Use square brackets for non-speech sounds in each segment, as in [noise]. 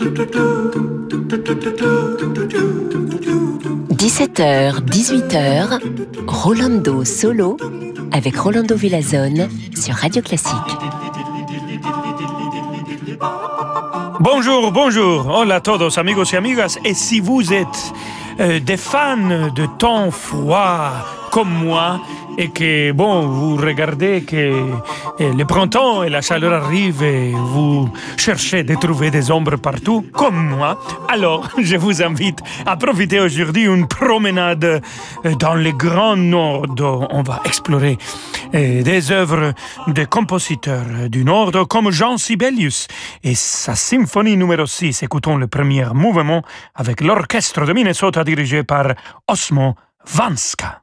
17h, 18h, Rolando Solo avec Rolando Villazone sur Radio Classique. Bonjour, bonjour. Hola a todos, amigos y amigas. Et si vous êtes euh, des fans de temps froid comme moi, et que, bon, vous regardez que eh, le printemps et la chaleur arrivent et vous cherchez de trouver des ombres partout, comme moi, alors [laughs] je vous invite à profiter aujourd'hui d'une promenade eh, dans le Grand Nord. On va explorer eh, des œuvres de compositeurs du Nord comme Jean Sibelius et sa symphonie numéro 6. Écoutons le premier mouvement avec l'orchestre de Minnesota dirigé par Osmo Vanska.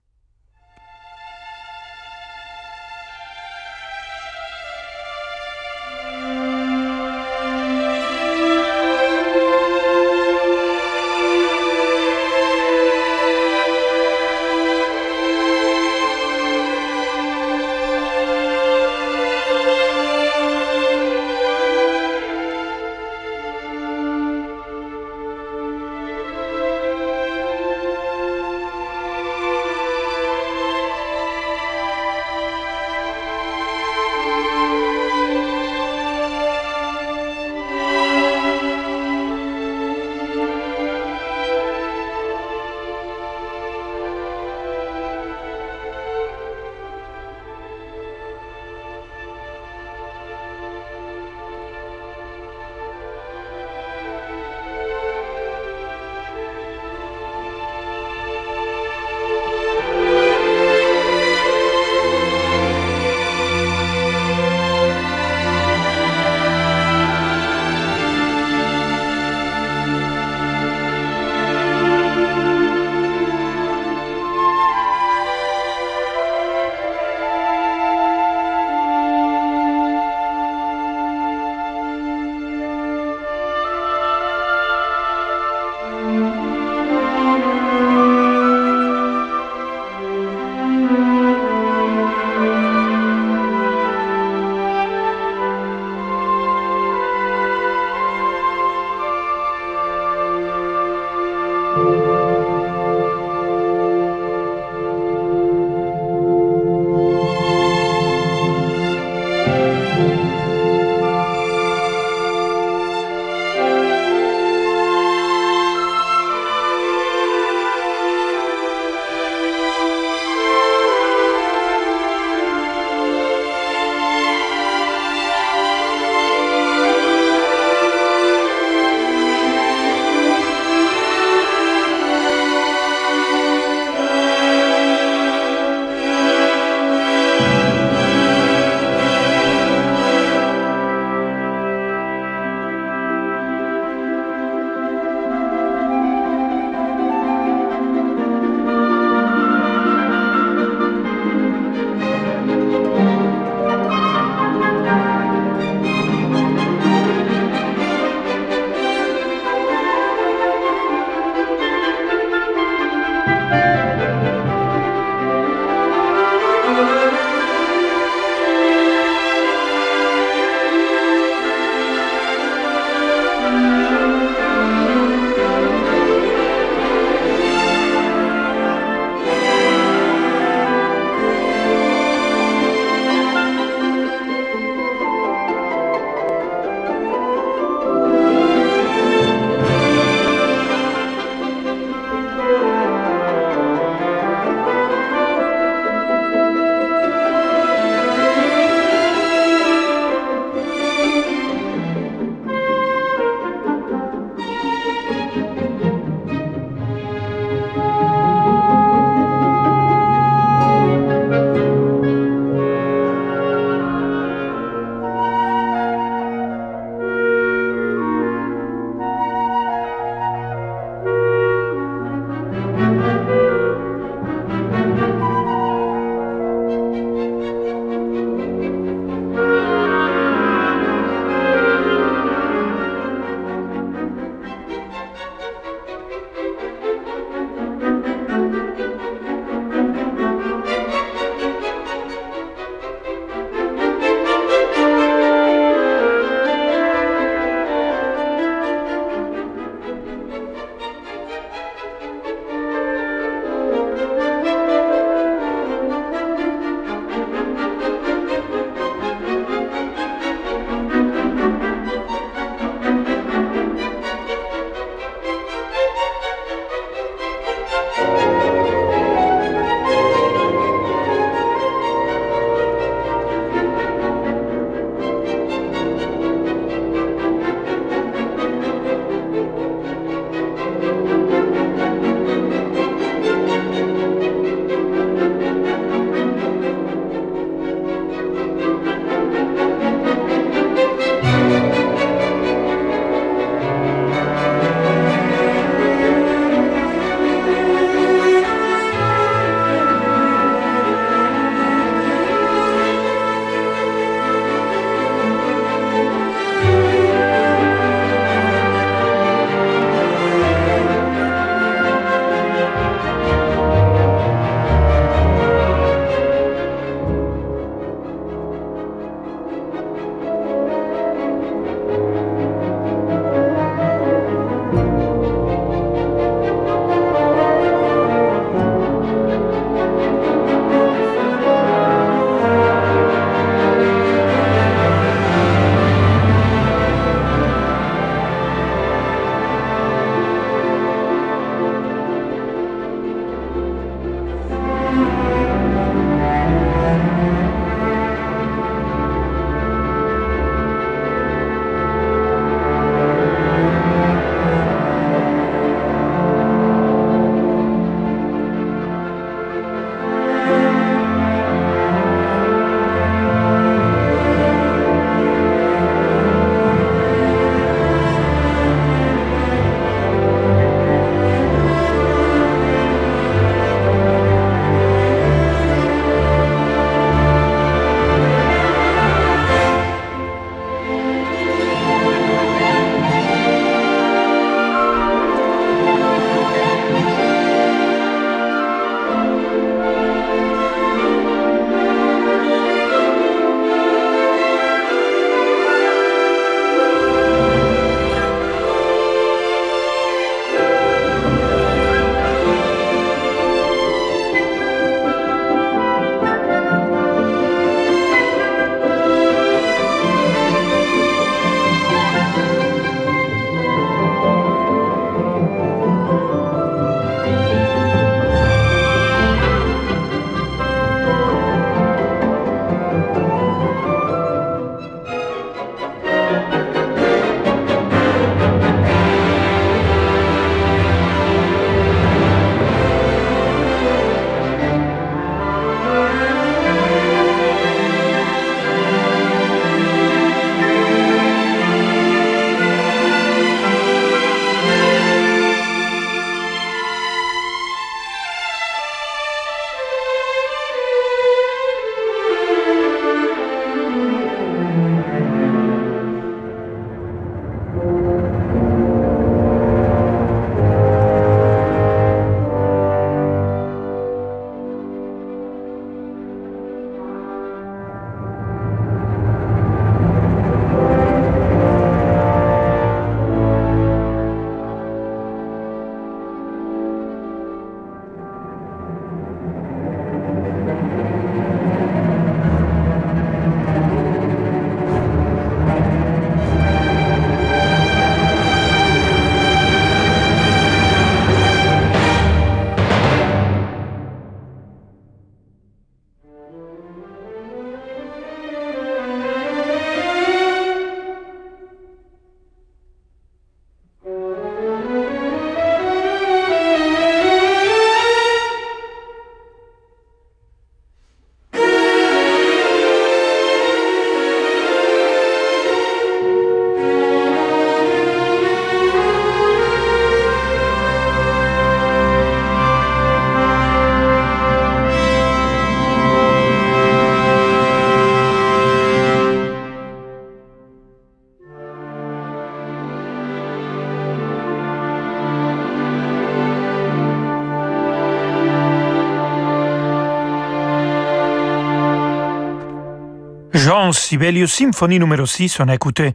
Jean Sibelius Symphonie numéro 6, on a écouté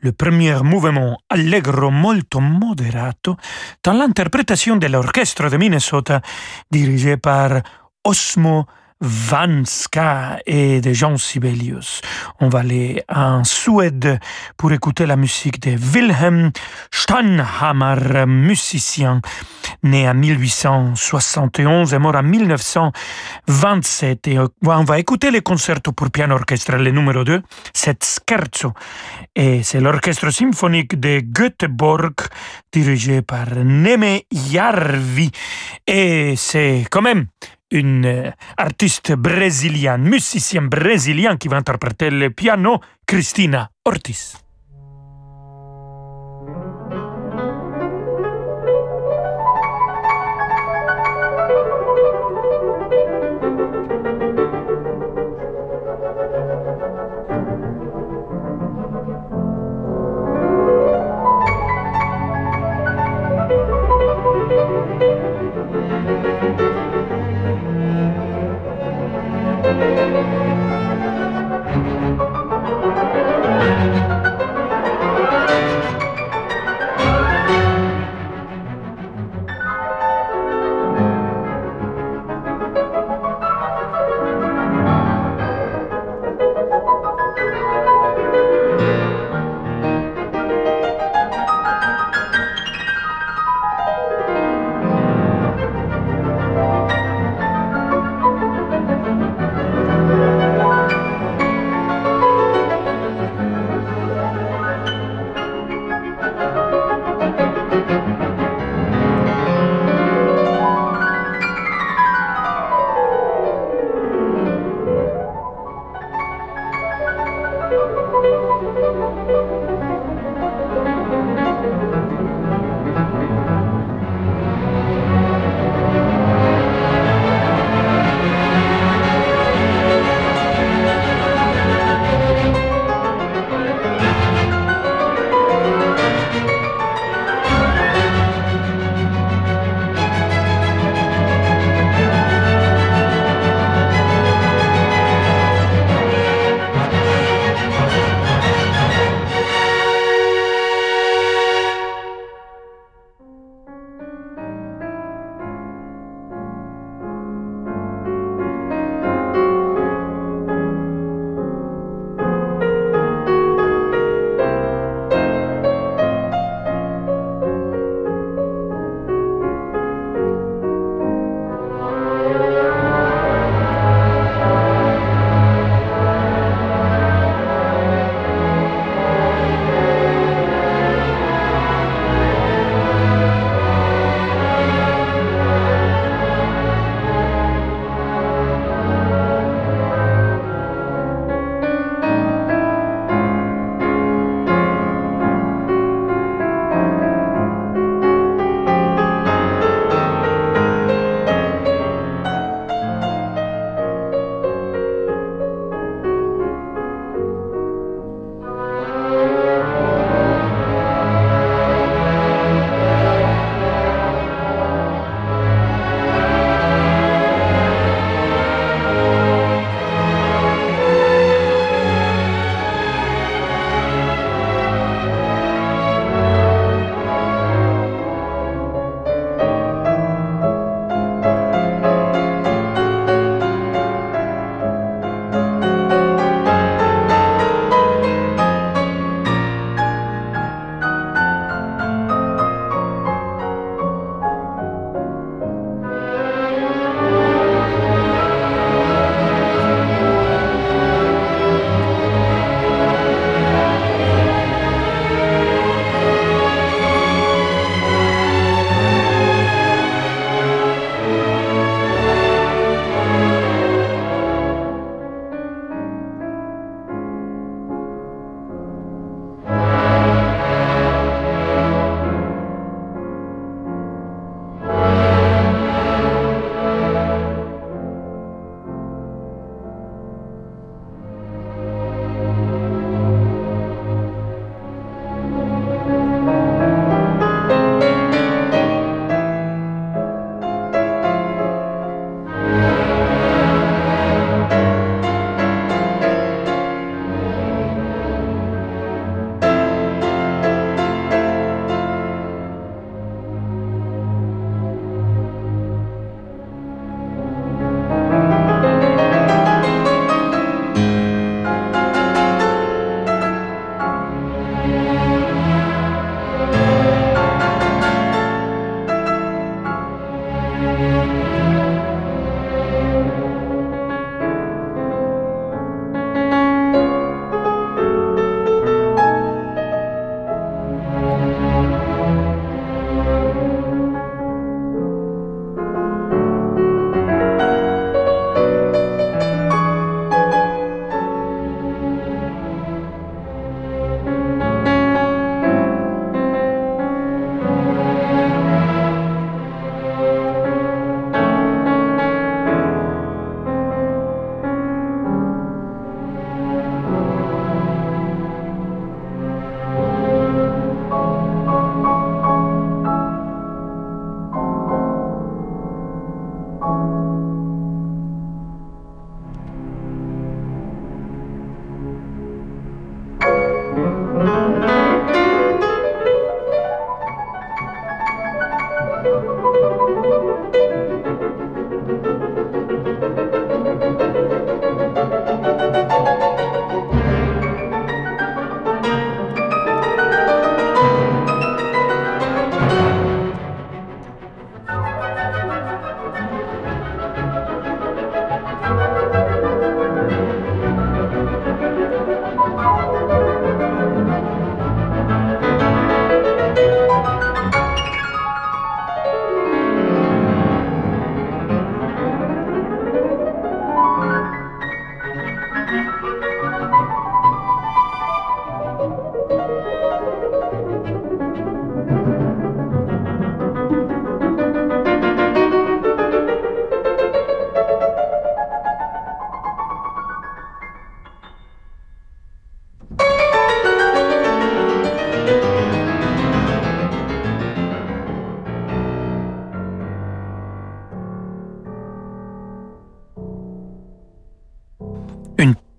le premier mouvement Allegro molto moderato dans l'interprétation de l'orchestre de Minnesota dirigé par Osmo Vanska et de Jean Sibelius. On va aller en Suède pour écouter la musique de Wilhelm Steinhammer, musicien né en 1871 et mort en 1927. Et on va écouter le concerto pour piano orchestre, le numéro 2, c'est Scherzo. Et c'est l'orchestre symphonique de Göteborg dirigé par Neme Jarvi. Et c'est quand même une euh, artiste brésilienne, musicien brésilien qui va interpréter le piano, Cristina Ortiz.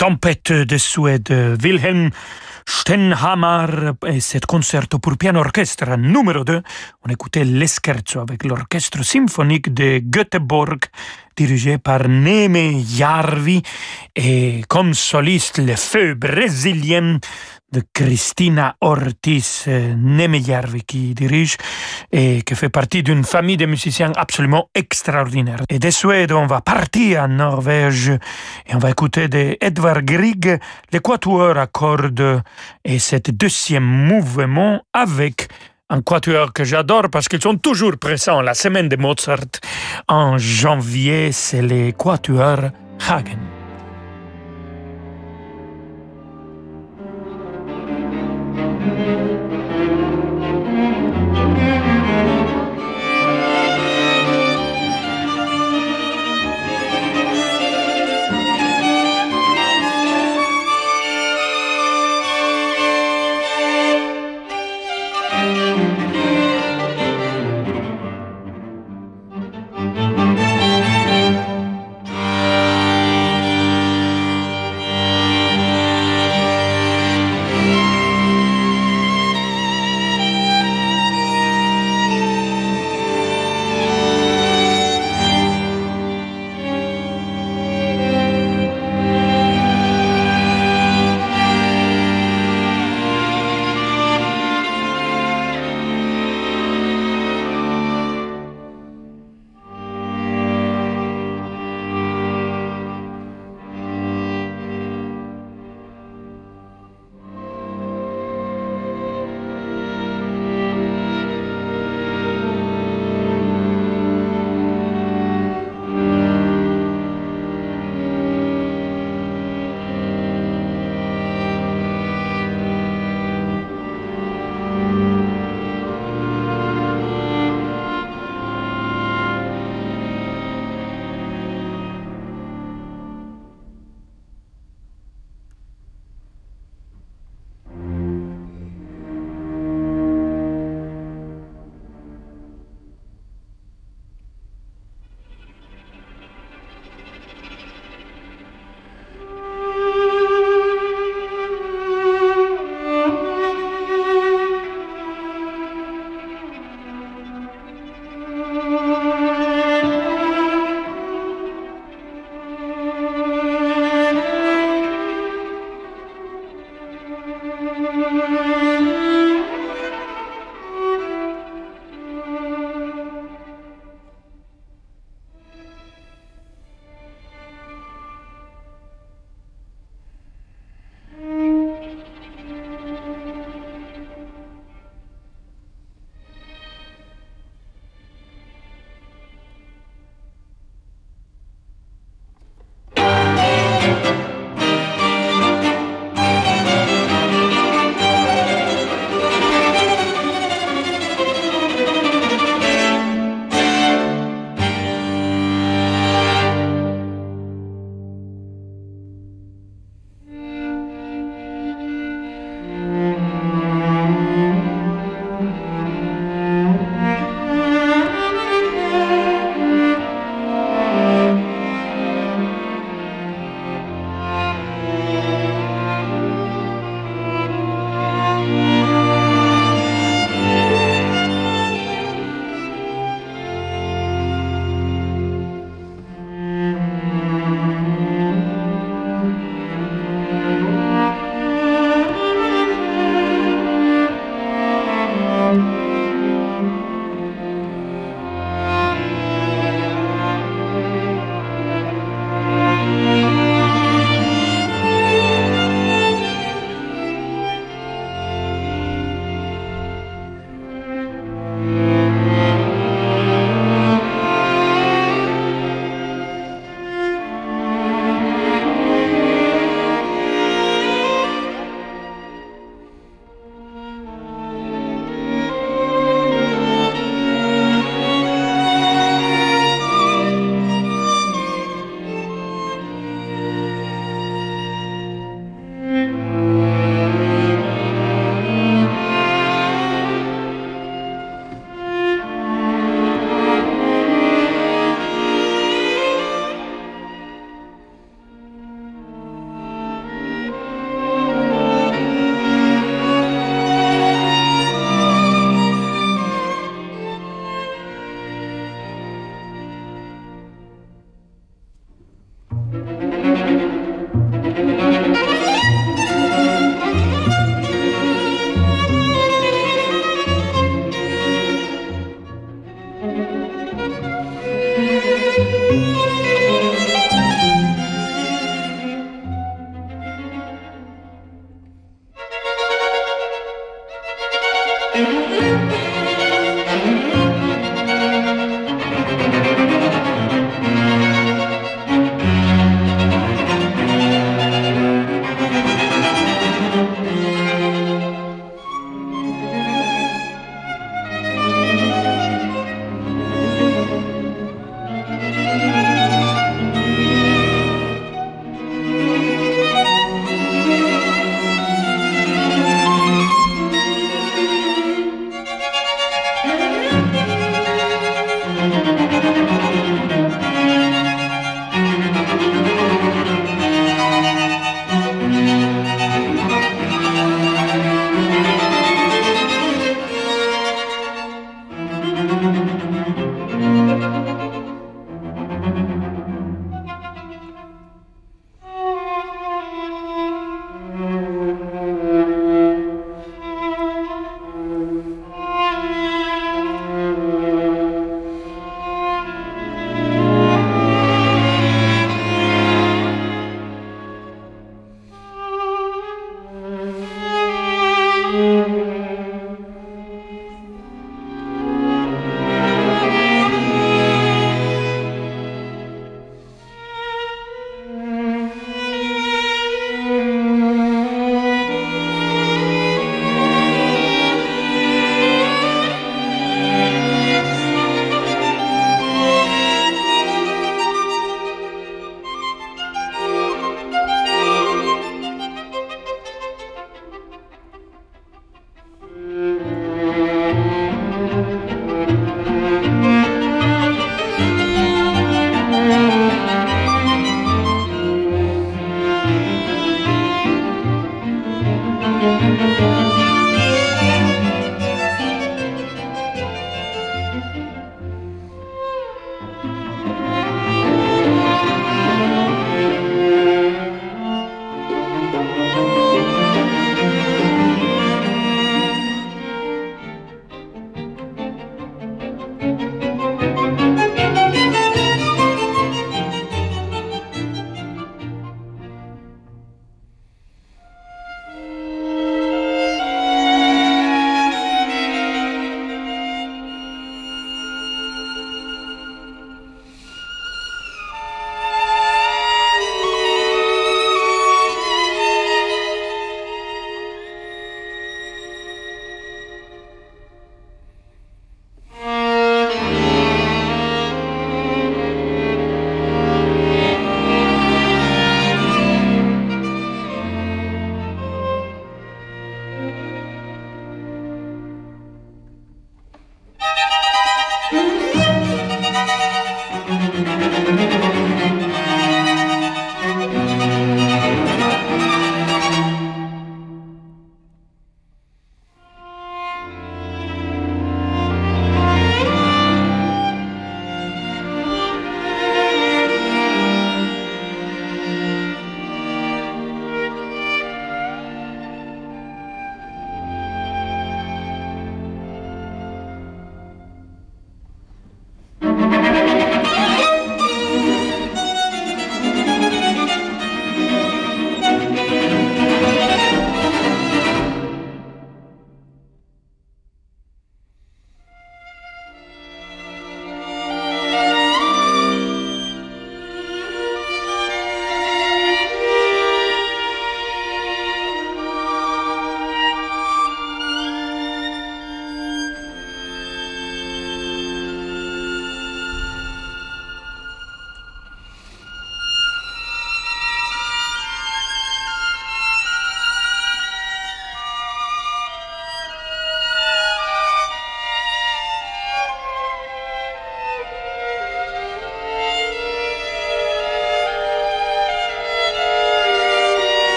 Tempête de Suède, Wilhelm Stenhammar et cet concerto pour piano orchestre numéro 2. On écoutait l'escherzo avec l'orchestre symphonique de Göteborg dirigé par Neme Jarvi et comme soliste le feu brésilien de Cristina Ortiz euh, Nemeyarvi qui dirige et qui fait partie d'une famille de musiciens absolument extraordinaire. Et de Suède, on va partir en Norvège et on va écouter de Edvard Grieg, l'équateur à cordes et cet deuxième mouvement avec un quatuor que j'adore parce qu'ils sont toujours présents la semaine de Mozart. En janvier, c'est les quatuors Hagen.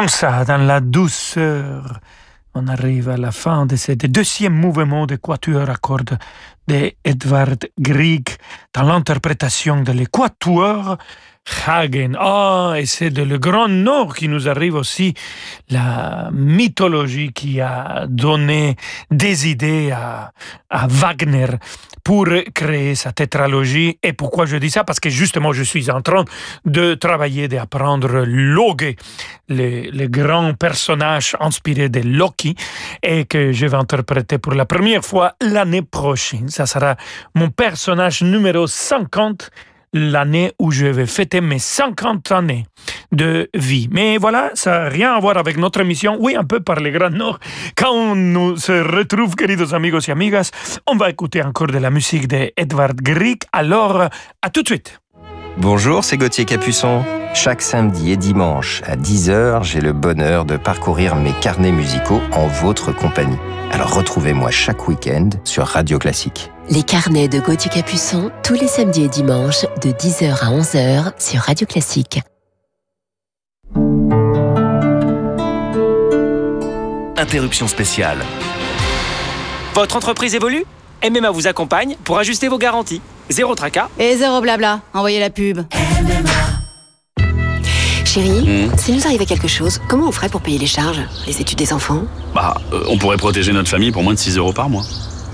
Comme ça, dans la douceur, on arrive à la fin de ce deuxième mouvement de quatuor à cordes de Edvard Grieg dans l'interprétation de l'équateur Hagen. Ah, et c'est de le Grand Nord qui nous arrive aussi la mythologie qui a donné des idées à, Wagner pour créer sa tétralogie. Et pourquoi je dis ça? Parce que justement, je suis en train de travailler, d'apprendre Loge, le, le grand personnage inspiré de Loki, et que je vais interpréter pour la première fois l'année prochaine. Ça sera mon personnage numéro 50 l'année où je vais fêter mes 50 années de vie. Mais voilà, ça n'a rien à voir avec notre émission. Oui, un peu par les Grands Nord. Quand on nous se retrouve, queridos amigos et amigas, on va écouter encore de la musique de Grieg. Alors, à tout de suite. Bonjour, c'est Gauthier Capuçon. Chaque samedi et dimanche à 10h, j'ai le bonheur de parcourir mes carnets musicaux en votre compagnie. Alors retrouvez-moi chaque week-end sur Radio Classique. Les carnets de Gauthier Capuçon, tous les samedis et dimanches, de 10h à 11h sur Radio Classique. Interruption spéciale. Votre entreprise évolue? MMA vous accompagne pour ajuster vos garanties. Zéro tracas. Et zéro blabla. Envoyez la pub. Chérie, s'il nous arrivait quelque chose, comment on ferait pour payer les charges? Les études des enfants? Bah, euh, on pourrait protéger notre famille pour moins de 6 euros par mois.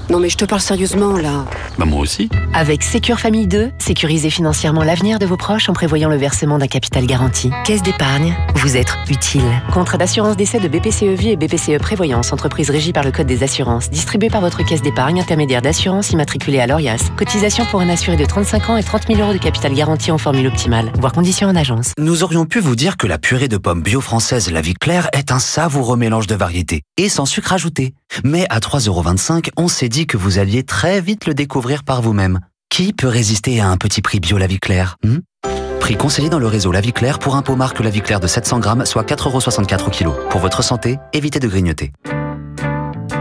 Non mais je te parle sérieusement là. Bah, moi aussi. Avec Sécure Famille 2, sécurisez financièrement l'avenir de vos proches en prévoyant le versement d'un capital garanti. Caisse d'épargne, vous êtes utile. Contrat d'assurance d'essai de BPCE Vie et BPCE Prévoyance, entreprise régie par le Code des assurances, distribué par votre caisse d'épargne, intermédiaire d'assurance immatriculée à l'ORIAS. Cotisation pour un assuré de 35 ans et 30 000 euros de capital garanti en formule optimale, voire conditions en agence. Nous aurions pu vous dire que la purée de pommes bio française La Vie Claire est un savoureux mélange de variétés et sans sucre ajouté. Mais à 3,25€, on s'est dit que vous alliez très vite le découvrir par vous-même. Qui peut résister à un petit prix bio La hmm? Prix conseillé dans le réseau La pour un pot marque La Claire de 700 grammes, soit 4,64€ au kilo. Pour votre santé, évitez de grignoter.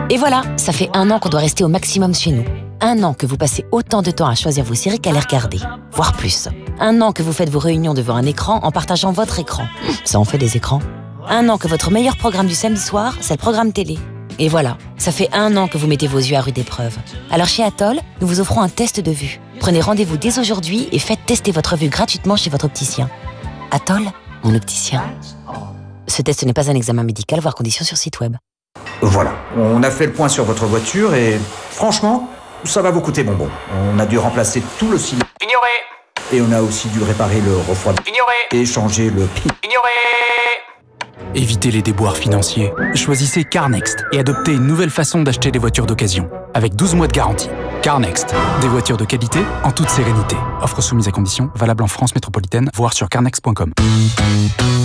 Et voilà, ça fait un an qu'on doit rester au maximum chez nous. Un an que vous passez autant de temps à choisir vos séries qu'à les regarder, voire plus. Un an que vous faites vos réunions devant un écran en partageant votre écran. Ça en fait des écrans. Un an que votre meilleur programme du samedi soir, c'est le programme télé. Et voilà, ça fait un an que vous mettez vos yeux à rude épreuve. Alors chez Atoll, nous vous offrons un test de vue. Prenez rendez-vous dès aujourd'hui et faites tester votre vue gratuitement chez votre opticien. Atoll, mon opticien. Ce test n'est pas un examen médical, voire conditions sur site web. Voilà, on a fait le point sur votre voiture et franchement, ça va vous coûter bonbon. On a dû remplacer tout le cylindre. Ignoré Et on a aussi dû réparer le refroidissement. Ignoré Et changer le pi. Ignoré Évitez les déboires financiers. Choisissez CarNext et adoptez une nouvelle façon d'acheter des voitures d'occasion. Avec 12 mois de garantie. CarNext. Des voitures de qualité en toute sérénité. Offre soumise à conditions, valable en France métropolitaine, voire sur carnext.com.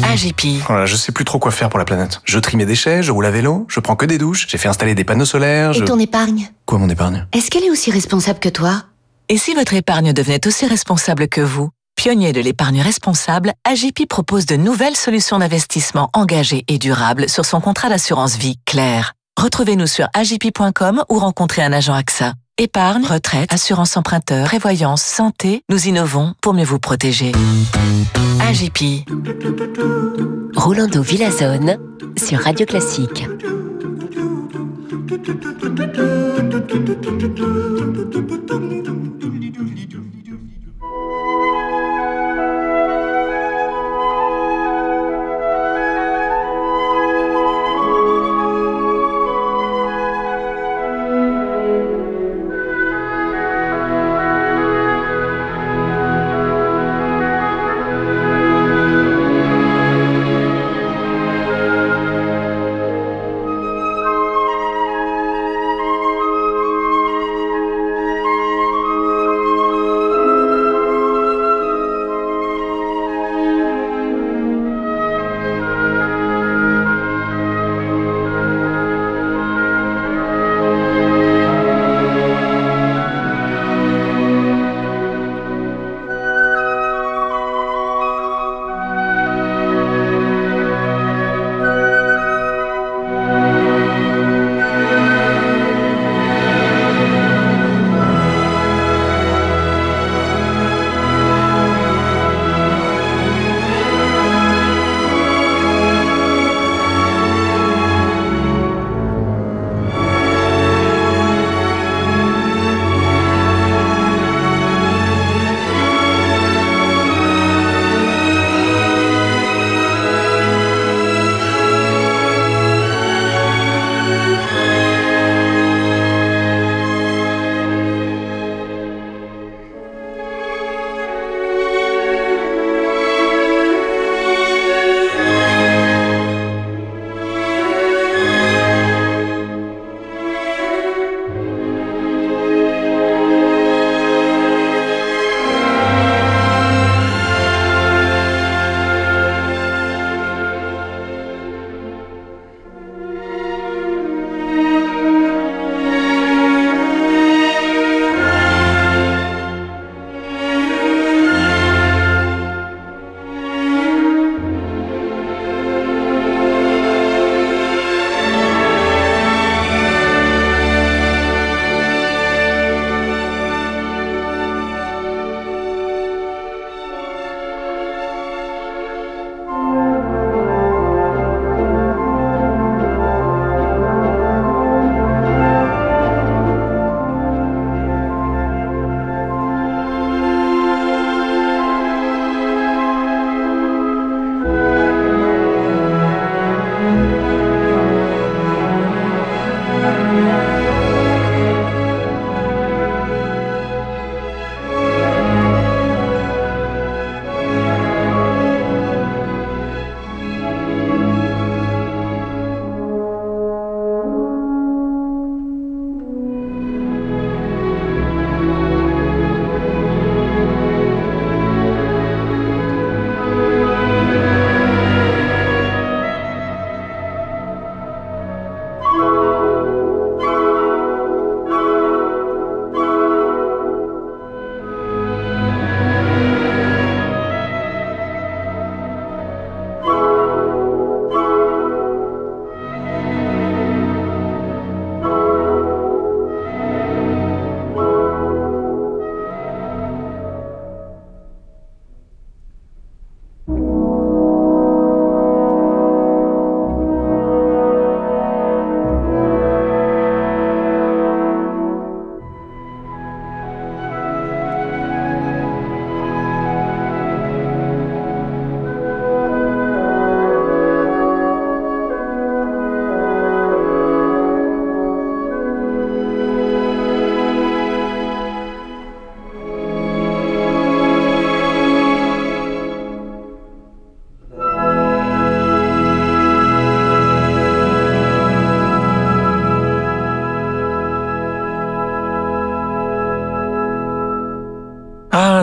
AGP. Voilà, je sais plus trop quoi faire pour la planète. Je trie mes déchets, je roule à vélo, je prends que des douches, j'ai fait installer des panneaux solaires, je... Et ton épargne? Quoi mon épargne? Est-ce qu'elle est aussi responsable que toi? Et si votre épargne devenait aussi responsable que vous? Pionnier de l'épargne responsable, AGP propose de nouvelles solutions d'investissement engagées et durables sur son contrat d'assurance vie clair. Retrouvez-nous sur agp.com ou rencontrez un agent AXA. Épargne, retraite, assurance emprunteur, prévoyance, santé, nous innovons pour mieux vous protéger. AGP. Rolando Villazone sur Radio Classique.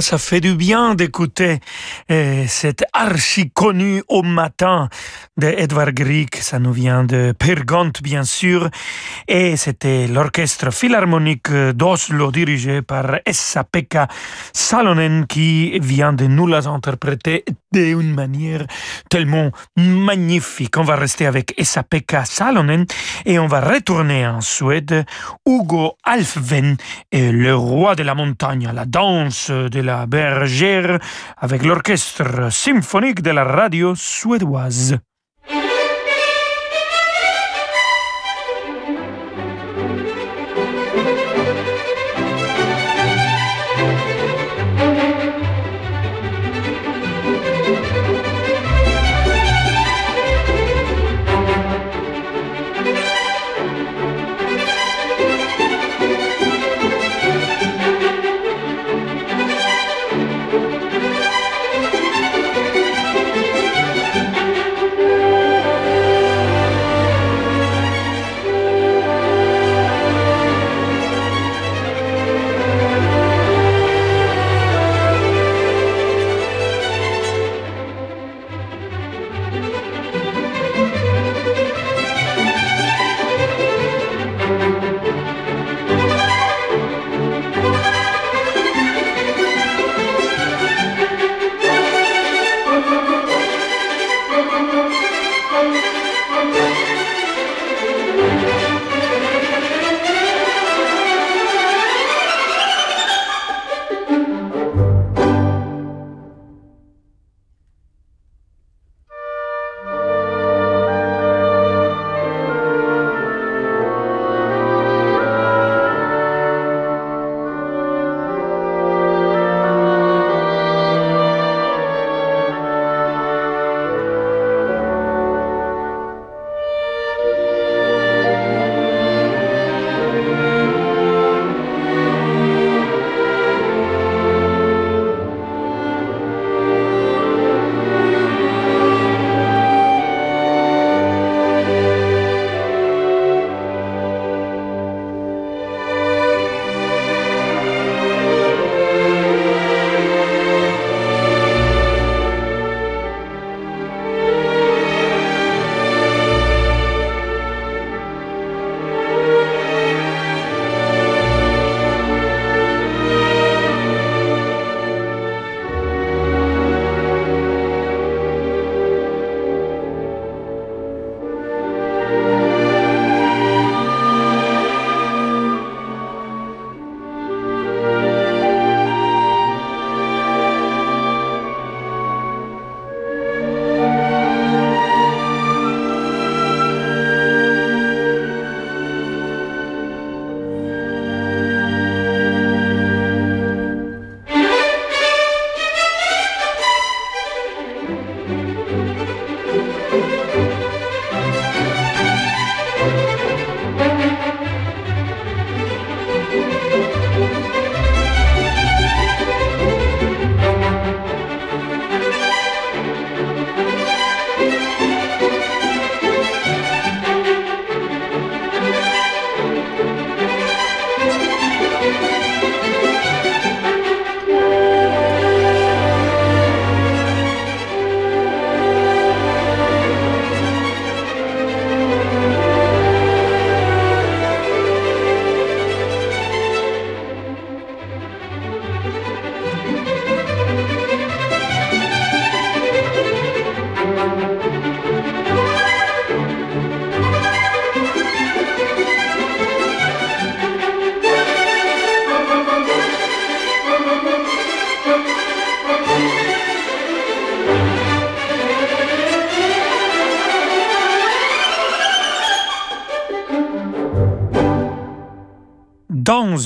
Ça fait du bien d'écouter euh, cet archi connu au matin de Edvard Grieg. Ça nous vient de Pergont, bien sûr. Et c'était l'orchestre philharmonique d'Oslo dirigé par Essa-Pekka Salonen qui vient de nous les interpréter d'une manière tellement magnifique. On va rester avec Essa-Pekka Salonen et on va retourner en Suède. Hugo Alfven est le roi de la montagne, la danse de la bergère avec l'orchestre symphonique de la radio suédoise.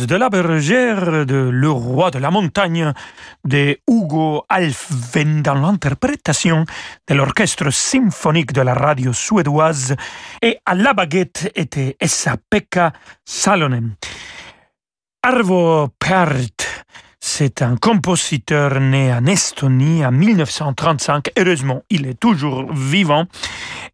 De la bergère de Le roi de la montagne de Hugo Alfven dans l'interprétation de l'orchestre symphonique de la radio suédoise et à la baguette était Esa-Pekka Salonen. Arvo Pärt c'est un compositeur né en Estonie en 1935. Heureusement, il est toujours vivant.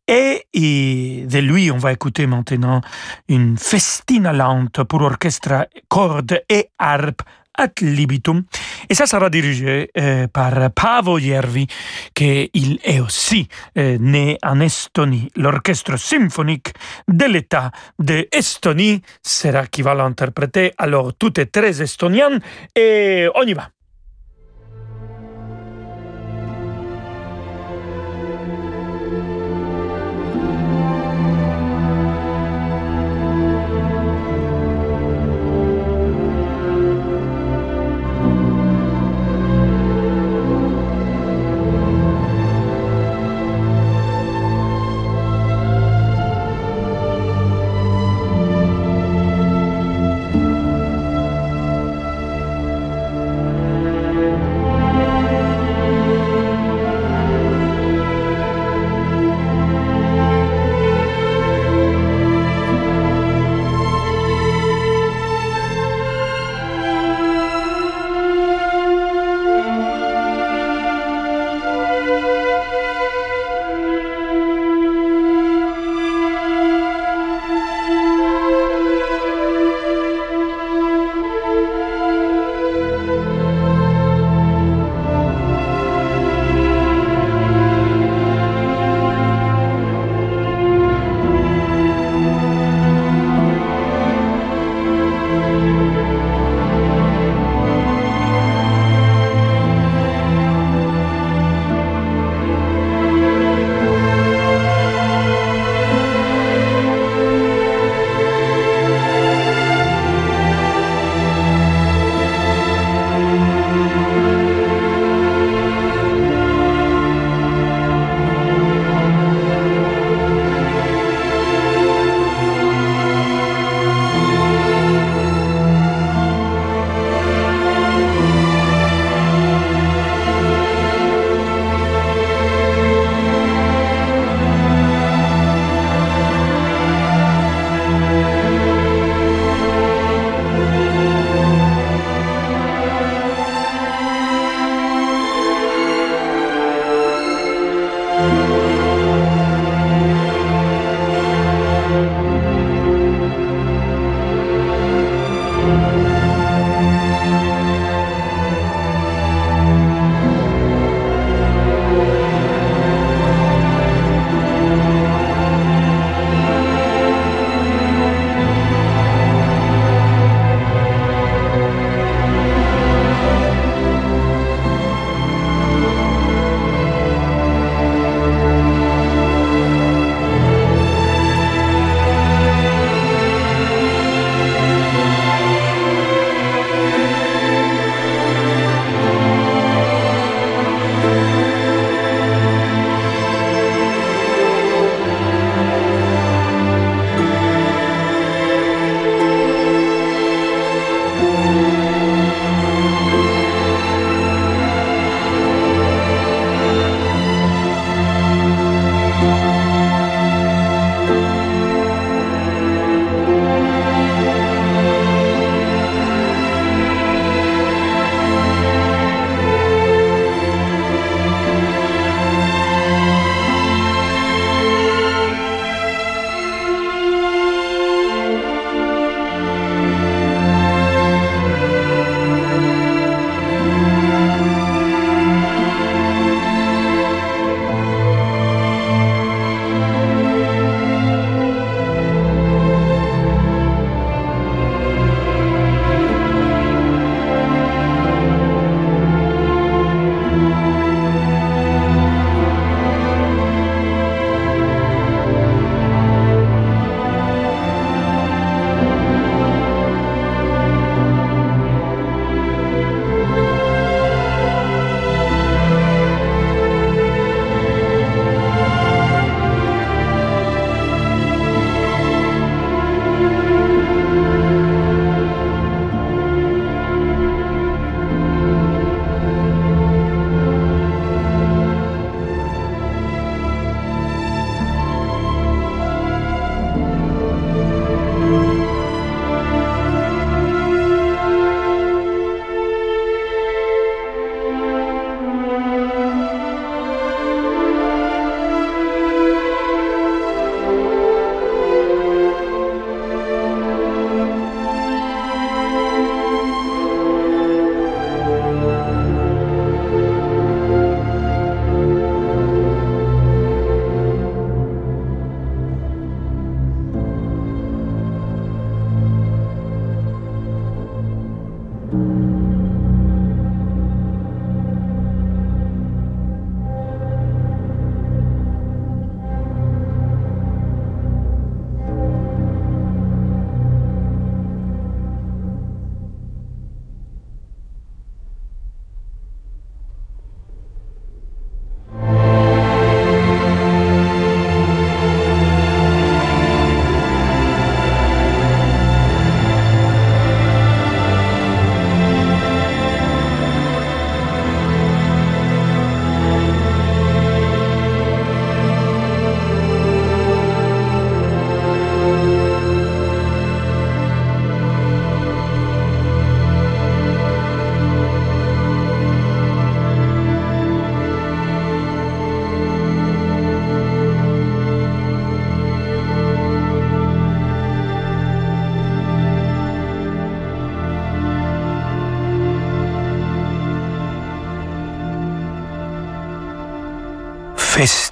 Et, de lui, on va écouter maintenant une festina lente pour orchestre, cordes et harpe ad libitum. Et ça sera dirigé euh, par Paavo Järvi, qui il est aussi euh, né en Estonie. L'orchestre symphonique de l'État de Estonie sera qui va l'interpréter. Alors tout est très estonien et on y va.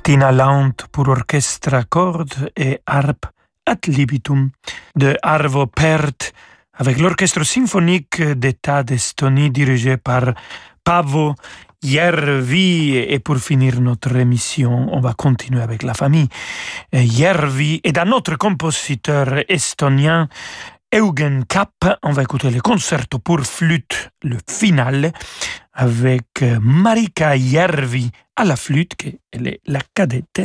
Festina lente pour orchestre à cordes et harpe ad libitum de Arvo Pärt avec l'orchestre symphonique d'État d'Estonie dirigé par Pavo Järvi. Et pour finir notre émission, on va continuer avec la famille Järvi et d'un autre compositeur estonien, Eugen Kapp. On va écouter le concerto pour flûte, le final, avec Marika Järvi à la flûte, qui est la cadette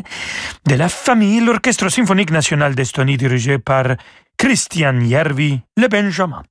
de la famille, l'Orchestre symphonique national d'Estonie dirigé par Christian Järvi, le Benjamin.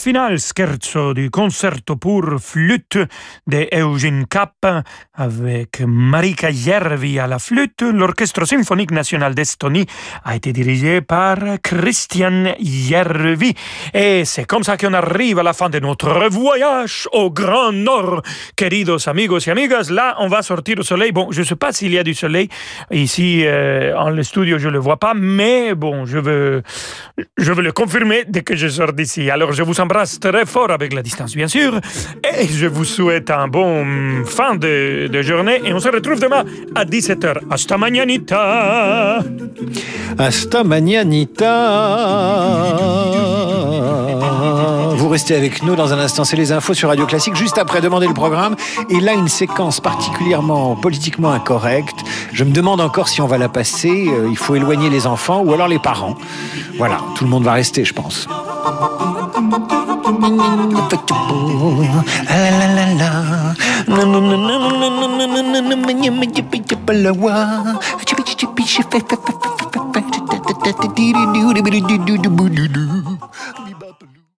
Final scherzo du concerto pour flûte de Eugene Kapp avec Marika Järvi à la flûte. L'Orchestre symphonique national d'Estonie a été dirigé par Christian Järvi. Et c'est comme ça qu'on arrive à la fin de notre voyage au Grand Nord. Queridos amigos y amigas, là, on va sortir au soleil. Bon, je ne sais pas s'il y a du soleil ici euh, en le studio, je ne le vois pas, mais bon, je veux, je veux le confirmer dès que je sors d'ici. Alors, je vous embrasse très fort avec la distance, bien sûr, et je vous souhaite un bon fin de, journée et on se retrouve demain à 17h. Hasta mañanita! Hasta mañanita! Vous restez avec nous dans un instant, c'est les infos sur Radio Classique, juste après demander le programme. Et là, une séquence particulièrement politiquement incorrecte. Je me demande encore si on va la passer. Euh, Il faut éloigner les enfants ou alors les parents. Voilà, tout le monde va rester, je pense. la la la la